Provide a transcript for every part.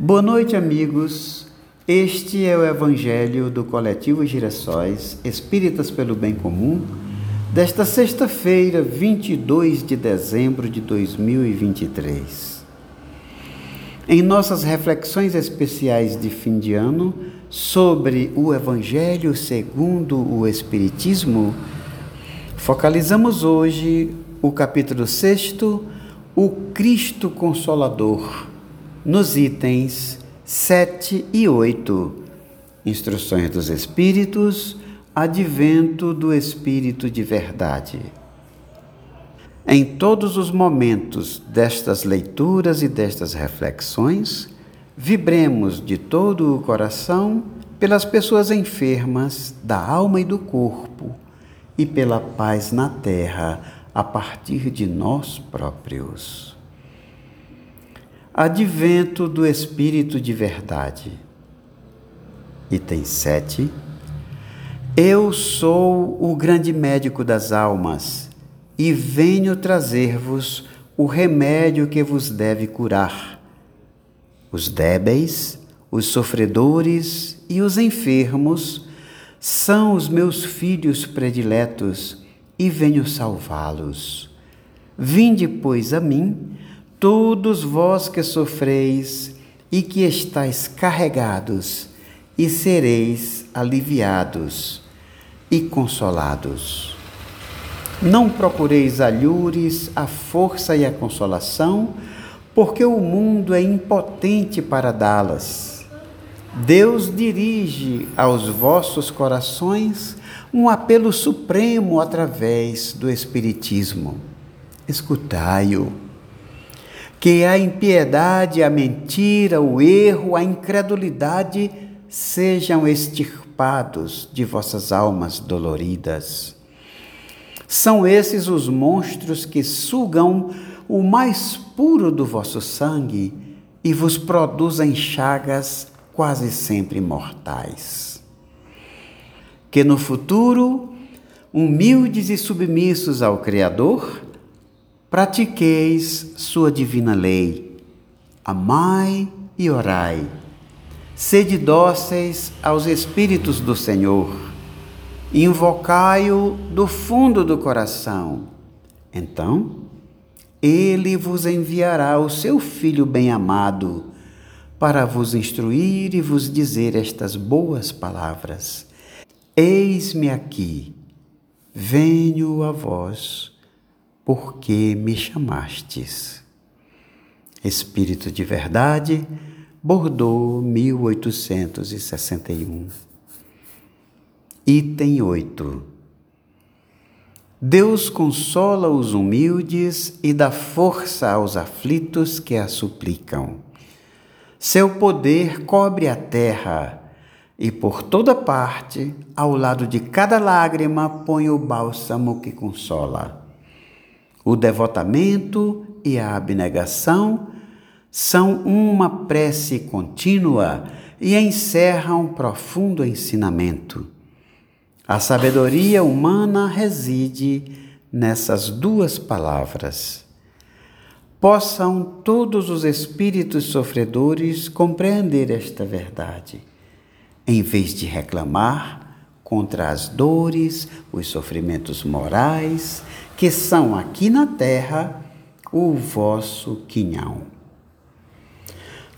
Boa noite, amigos. Este é o Evangelho do Coletivo Girassóis Espíritas pelo Bem Comum, desta sexta-feira, 22 de dezembro de 2023. Em nossas reflexões especiais de fim de ano sobre o Evangelho segundo o Espiritismo, focalizamos hoje o capítulo 6, o Cristo Consolador nos itens 7 e 8. Instruções dos Espíritos, advento do Espírito de Verdade. Em todos os momentos destas leituras e destas reflexões, vibremos de todo o coração pelas pessoas enfermas da alma e do corpo e pela paz na terra a partir de nós próprios. Advento do Espírito de Verdade. Item 7. Eu sou o grande médico das almas e venho trazer-vos o remédio que vos deve curar. Os débeis, os sofredores e os enfermos são os meus filhos prediletos e venho salvá-los. Vinde, pois, a mim todos vós que sofreis e que estáis carregados, e sereis aliviados e consolados. Não procureis alhures, a força e a consolação, porque o mundo é impotente para dá-las. Deus dirige aos vossos corações um apelo supremo através do Espiritismo. Escutai-o que a impiedade, a mentira, o erro, a incredulidade sejam extirpados de vossas almas doloridas. São esses os monstros que sugam o mais puro do vosso sangue e vos produzem chagas quase sempre mortais. Que no futuro, humildes e submissos ao Criador, pratiqueis sua divina lei. Amai e orai. Sede dóceis aos Espíritos do Senhor. Invocai-o do fundo do coração. Então, ele vos enviará o seu Filho bem-amado para vos instruir e vos dizer estas boas palavras. Eis-me aqui, venho a vós porque me chamastes. Espírito de Verdade, Bordeaux, 1861. Item 8. Deus consola os humildes e dá força aos aflitos que a suplicam. Seu poder cobre a terra e por toda parte, ao lado de cada lágrima, põe o bálsamo que consola. O devotamento e a abnegação são uma prece contínua e encerram um profundo ensinamento. A sabedoria humana reside nessas duas palavras. Possam todos os espíritos sofredores compreender esta verdade, em vez de reclamar contra as dores, os sofrimentos morais, que são aqui na terra o vosso quinhão.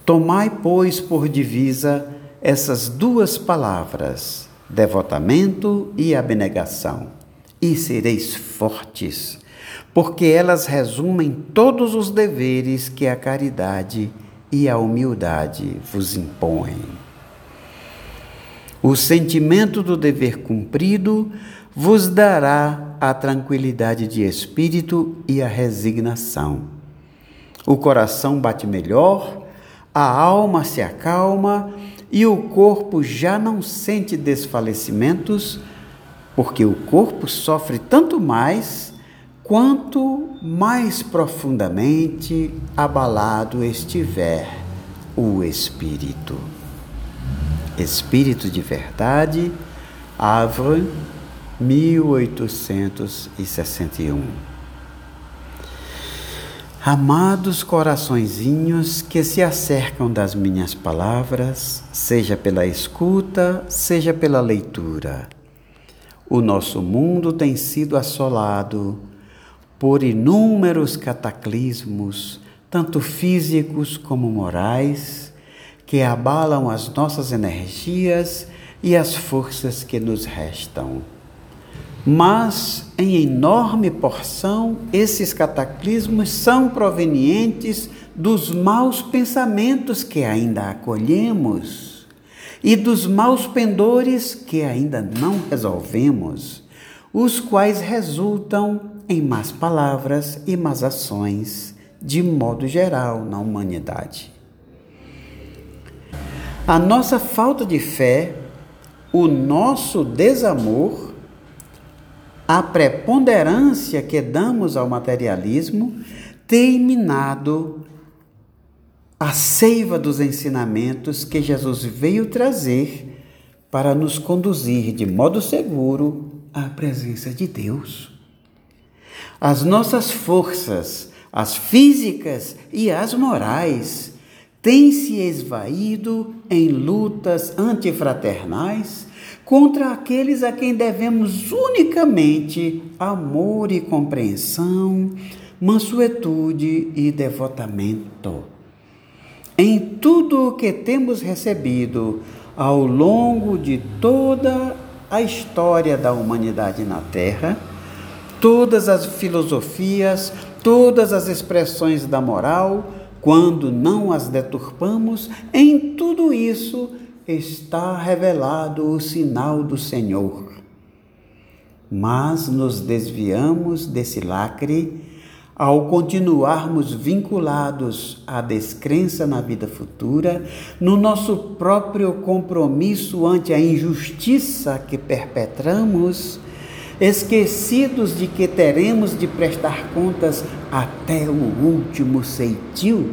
Tomai, pois, por divisa essas duas palavras, devotamento e abnegação, e sereis fortes, porque elas resumem todos os deveres que a caridade e a humildade vos impõem. O sentimento do dever cumprido vos dará a tranquilidade de espírito e a resignação. O coração bate melhor, a alma se acalma e o corpo já não sente desfalecimentos, porque o corpo sofre tanto mais quanto mais profundamente abalado estiver o espírito. Espírito de Verdade, Havre, 1861. Amados coraçõezinhos que se acercam das minhas palavras, seja pela escuta, seja pela leitura. O nosso mundo tem sido assolado por inúmeros cataclismos, tanto físicos como morais, que abalam as nossas energias e as forças que nos restam. Mas, em enorme porção, esses cataclismos são provenientes dos maus pensamentos que ainda acolhemos e dos maus pendores que ainda não resolvemos, os quais resultam em más palavras e más ações, de modo geral, na humanidade. A nossa falta de fé, o nosso desamor, a preponderância que damos ao materialismo tem minado a seiva dos ensinamentos que Jesus veio trazer para nos conduzir de modo seguro à presença de Deus. As nossas forças, as físicas e as morais, têm se esvaído em lutas antifraternais contra aqueles a quem devemos unicamente amor e compreensão, mansuetude e devotamento. Em tudo o que temos recebido ao longo de toda a história da humanidade na Terra, todas as filosofias, todas as expressões da moral, quando não as deturpamos, em tudo isso está revelado o sinal do Senhor. Mas nos desviamos desse lacre ao continuarmos vinculados à descrença na vida futura, no nosso próprio compromisso ante a injustiça que perpetramos, esquecidos de que teremos de prestar contas até o último ceitil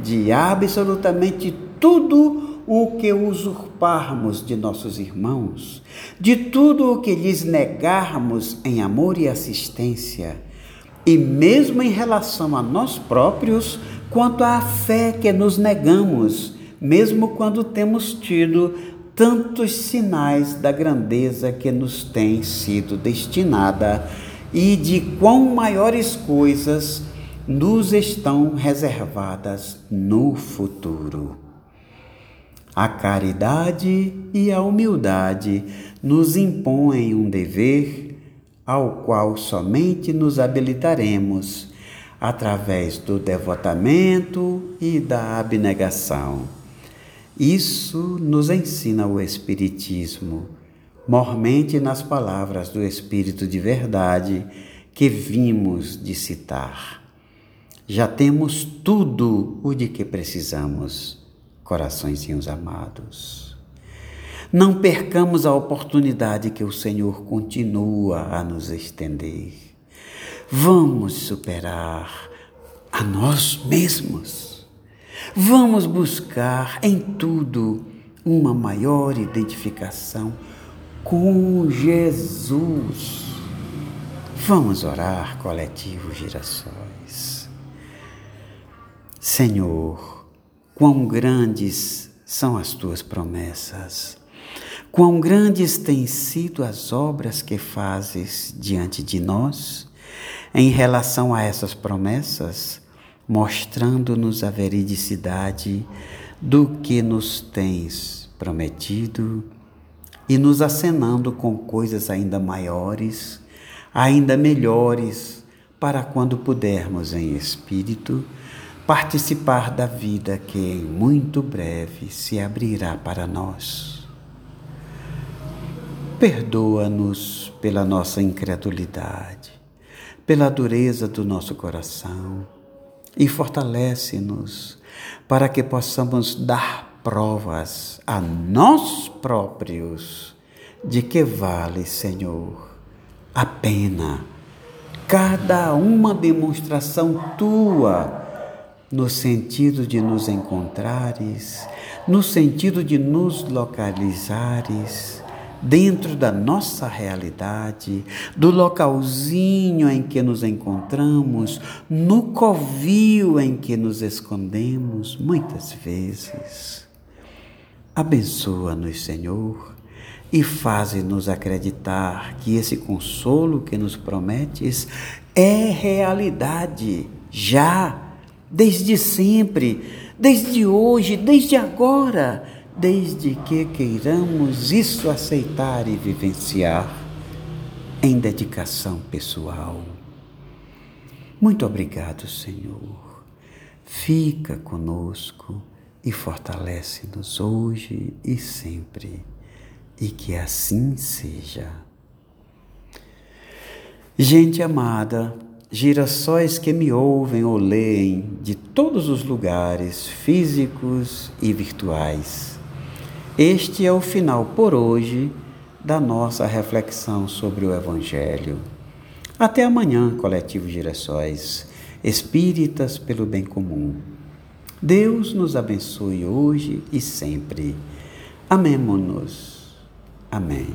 de absolutamente tudo o que usurparmos de nossos irmãos, de tudo o que lhes negarmos em amor e assistência, e mesmo em relação a nós próprios, quanto à fé que nos negamos, mesmo quando temos tido tantos sinais da grandeza que nos tem sido destinada e de quão maiores coisas nos estão reservadas no futuro. A caridade e a humildade nos impõem um dever ao qual somente nos habilitaremos através do devotamento e da abnegação. Isso nos ensina o Espiritismo, mormente nas palavras do Espírito de Verdade que vimos de citar. Já temos tudo o de que precisamos coraçõezinhos amados. Não percamos a oportunidade que o Senhor continua a nos estender. Vamos superar a nós mesmos. Vamos buscar em tudo uma maior identificação com Jesus. Vamos orar, coletivo Girassóis. Senhor, Quão grandes são as tuas promessas, quão grandes têm sido as obras que fazes diante de nós em relação a essas promessas, mostrando-nos a veridicidade do que nos tens prometido e nos acenando com coisas ainda maiores, ainda melhores, para quando pudermos em espírito participar da vida que em muito breve se abrirá para nós. Perdoa-nos pela nossa incredulidade, pela dureza do nosso coração e fortalece-nos para que possamos dar provas a nós próprios de que vale, Senhor, a pena cada uma demonstração tua no sentido de nos encontrares, no sentido de nos localizares, dentro da nossa realidade, do localzinho em que nos encontramos, no covil em que nos escondemos, muitas vezes. Abençoa-nos, Senhor, e faze-nos acreditar que esse consolo que nos prometes é realidade, já, desde sempre, desde hoje, desde agora desde que queiramos isso aceitar e vivenciar em dedicação pessoal. Muito obrigado, Senhor. Fica conosco e fortalece-nos hoje e sempre, e que assim seja. Gente amada, girassóis que me ouvem ou leem de todos os lugares, físicos e virtuais. Este é o final por hoje da nossa reflexão sobre o Evangelho. Até amanhã, coletivo Girassóis, espíritas pelo bem comum. Deus nos abençoe hoje e sempre. Amemo-nos. Amém.